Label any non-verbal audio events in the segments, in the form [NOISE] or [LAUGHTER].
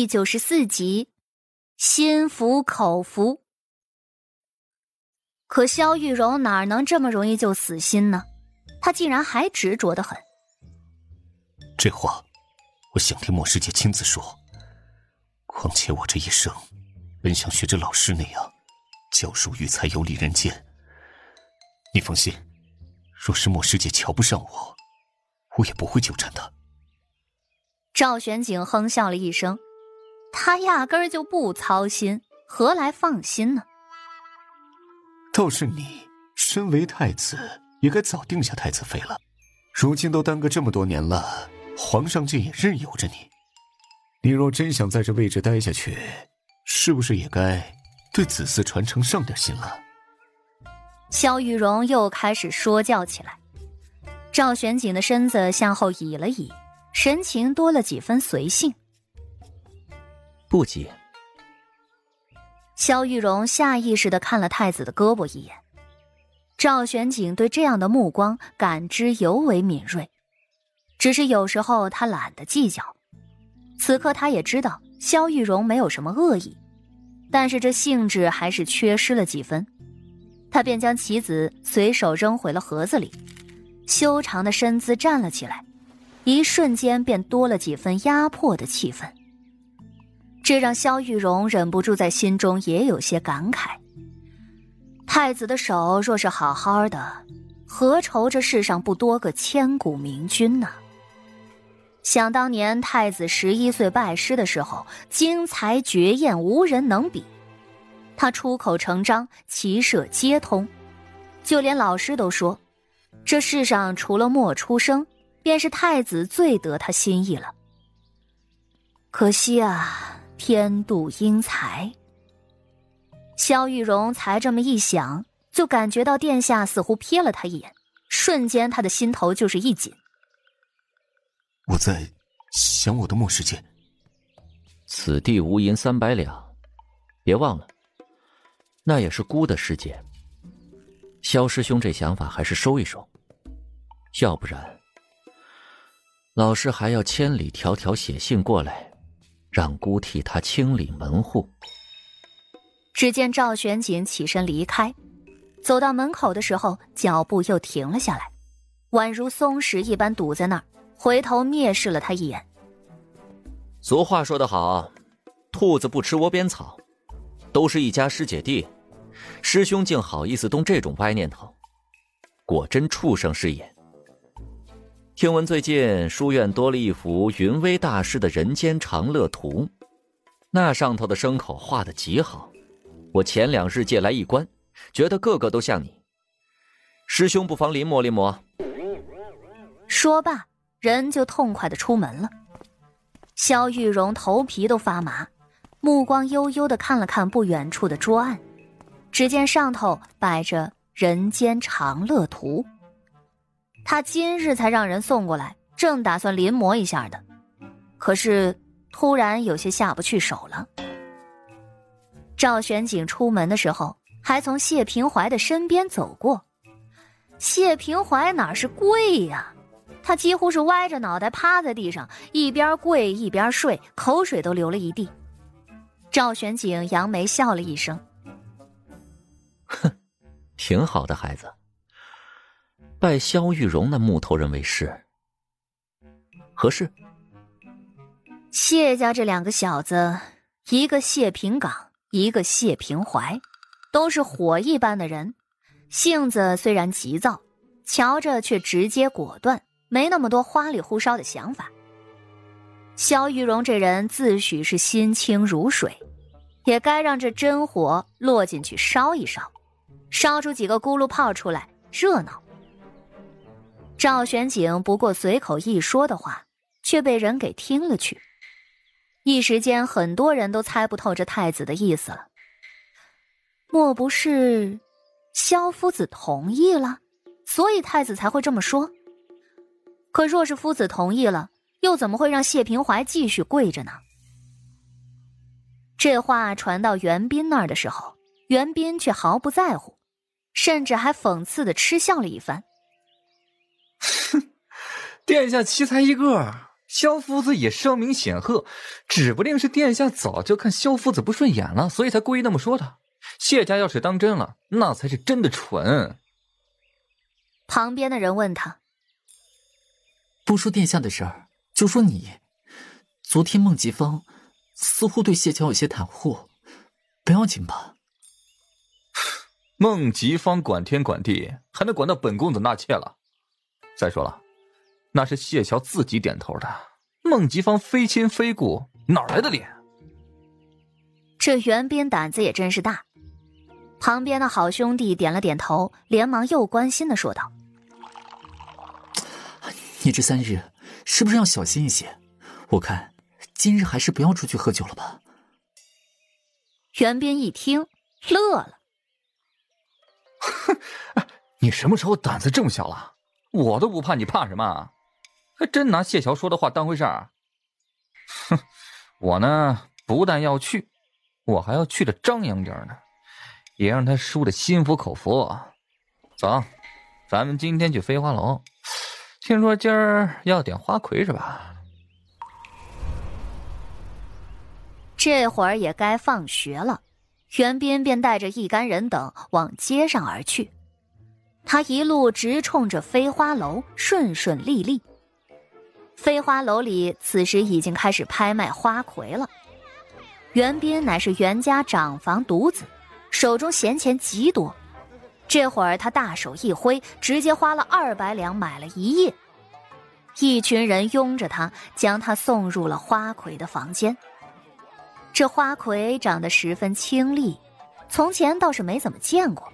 第九十四集，心服口服。可萧玉荣哪能这么容易就死心呢？他竟然还执着的很。这话，我想听莫师姐亲自说。况且我这一生，本想学着老师那样，教书育才，游历人间。你放心，若是莫师姐瞧不上我，我也不会纠缠她。赵玄景哼笑了一声。他压根儿就不操心，何来放心呢？倒是你，身为太子，也该早定下太子妃了。如今都耽搁这么多年了，皇上竟也任由着你。你若真想在这位置待下去，是不是也该对子嗣传承上点心了？萧玉荣又开始说教起来。赵玄景的身子向后倚了倚，神情多了几分随性。不急。萧玉荣下意识的看了太子的胳膊一眼，赵玄景对这样的目光感知尤为敏锐，只是有时候他懒得计较。此刻他也知道萧玉荣没有什么恶意，但是这兴致还是缺失了几分，他便将棋子随手扔回了盒子里，修长的身姿站了起来，一瞬间便多了几分压迫的气氛。这让萧玉荣忍不住在心中也有些感慨。太子的手若是好好的，何愁这世上不多个千古明君呢？想当年太子十一岁拜师的时候，精才绝艳，无人能比。他出口成章，骑射皆通，就连老师都说，这世上除了莫出生，便是太子最得他心意了。可惜啊。天妒英才。萧玉荣才这么一想，就感觉到殿下似乎瞥了他一眼，瞬间他的心头就是一紧。我在想我的末世界。此地无银三百两，别忘了，那也是孤的世界。萧师兄这想法还是收一收，要不然，老师还要千里迢迢写信过来。让姑替他清理门户。只见赵玄景起身离开，走到门口的时候，脚步又停了下来，宛如松石一般堵在那儿，回头蔑视了他一眼。俗话说得好，兔子不吃窝边草，都是一家师姐弟，师兄竟好意思动这种歪念头，果真畜生是也。听闻最近书院多了一幅云威大师的人间长乐图，那上头的牲口画的极好，我前两日借来一观，觉得个个都像你。师兄不妨临摹临摹。说罢，人就痛快的出门了。萧玉荣头皮都发麻，目光悠悠的看了看不远处的桌案，只见上头摆着人间长乐图。他今日才让人送过来，正打算临摹一下的，可是突然有些下不去手了。赵玄景出门的时候，还从谢平怀的身边走过。谢平怀哪是跪呀？他几乎是歪着脑袋趴在地上，一边跪一边睡，口水都流了一地。赵玄景扬眉笑了一声：“哼，挺好的孩子。”拜萧玉荣那木头人为师，何事？谢家这两个小子，一个谢平岗，一个谢平怀，都是火一般的人，性子虽然急躁，瞧着却直接果断，没那么多花里胡哨的想法。萧玉荣这人自诩是心清如水，也该让这真火落进去烧一烧，烧出几个咕噜泡出来，热闹。赵玄景不过随口一说的话，却被人给听了去。一时间，很多人都猜不透这太子的意思了。莫不是萧夫子同意了，所以太子才会这么说？可若是夫子同意了，又怎么会让谢平怀继续跪着呢？这话传到袁斌那儿的时候，袁斌却毫不在乎，甚至还讽刺的嗤笑了一番。[LAUGHS] 殿下奇才一个，萧夫子也声名显赫，指不定是殿下早就看萧夫子不顺眼了，所以才故意那么说的。谢家要是当真了，那才是真的蠢。旁边的人问他：“不说殿下的事儿，就说你，昨天孟吉芳似乎对谢桥有些袒护，不要紧吧？” [LAUGHS] 孟吉芳管天管地，还能管到本公子纳妾了？再说了。那是谢桥自己点头的，孟吉芳非亲非故，哪来的脸？这袁斌胆子也真是大。旁边的好兄弟点了点头，连忙又关心的说道：“你这三日是不是要小心一些？我看今日还是不要出去喝酒了吧。”袁斌一听，乐了：“哼，[LAUGHS] 你什么时候胆子这么小了？我都不怕，你怕什么？”还真拿谢桥说的话当回事儿？哼，我呢不但要去，我还要去的张扬点呢，也让他输的心服口服。走，咱们今天去飞花楼。听说今儿要点花魁是吧？这会儿也该放学了，袁斌便带着一干人等往街上而去。他一路直冲着飞花楼，顺顺利利。飞花楼里此时已经开始拍卖花魁了。袁斌乃是袁家长房独子，手中闲钱极多。这会儿他大手一挥，直接花了二百两买了一夜。一群人拥着他，将他送入了花魁的房间。这花魁长得十分清丽，从前倒是没怎么见过，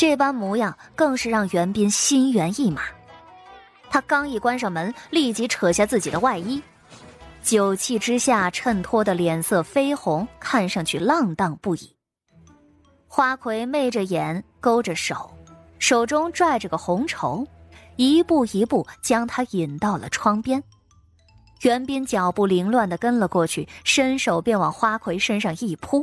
这般模样更是让袁斌心猿意马。他刚一关上门，立即扯下自己的外衣，酒气之下衬托的脸色绯红，看上去浪荡不已。花魁媚着眼，勾着手，手中拽着个红绸，一步一步将他引到了窗边。袁斌脚步凌乱的跟了过去，伸手便往花魁身上一扑。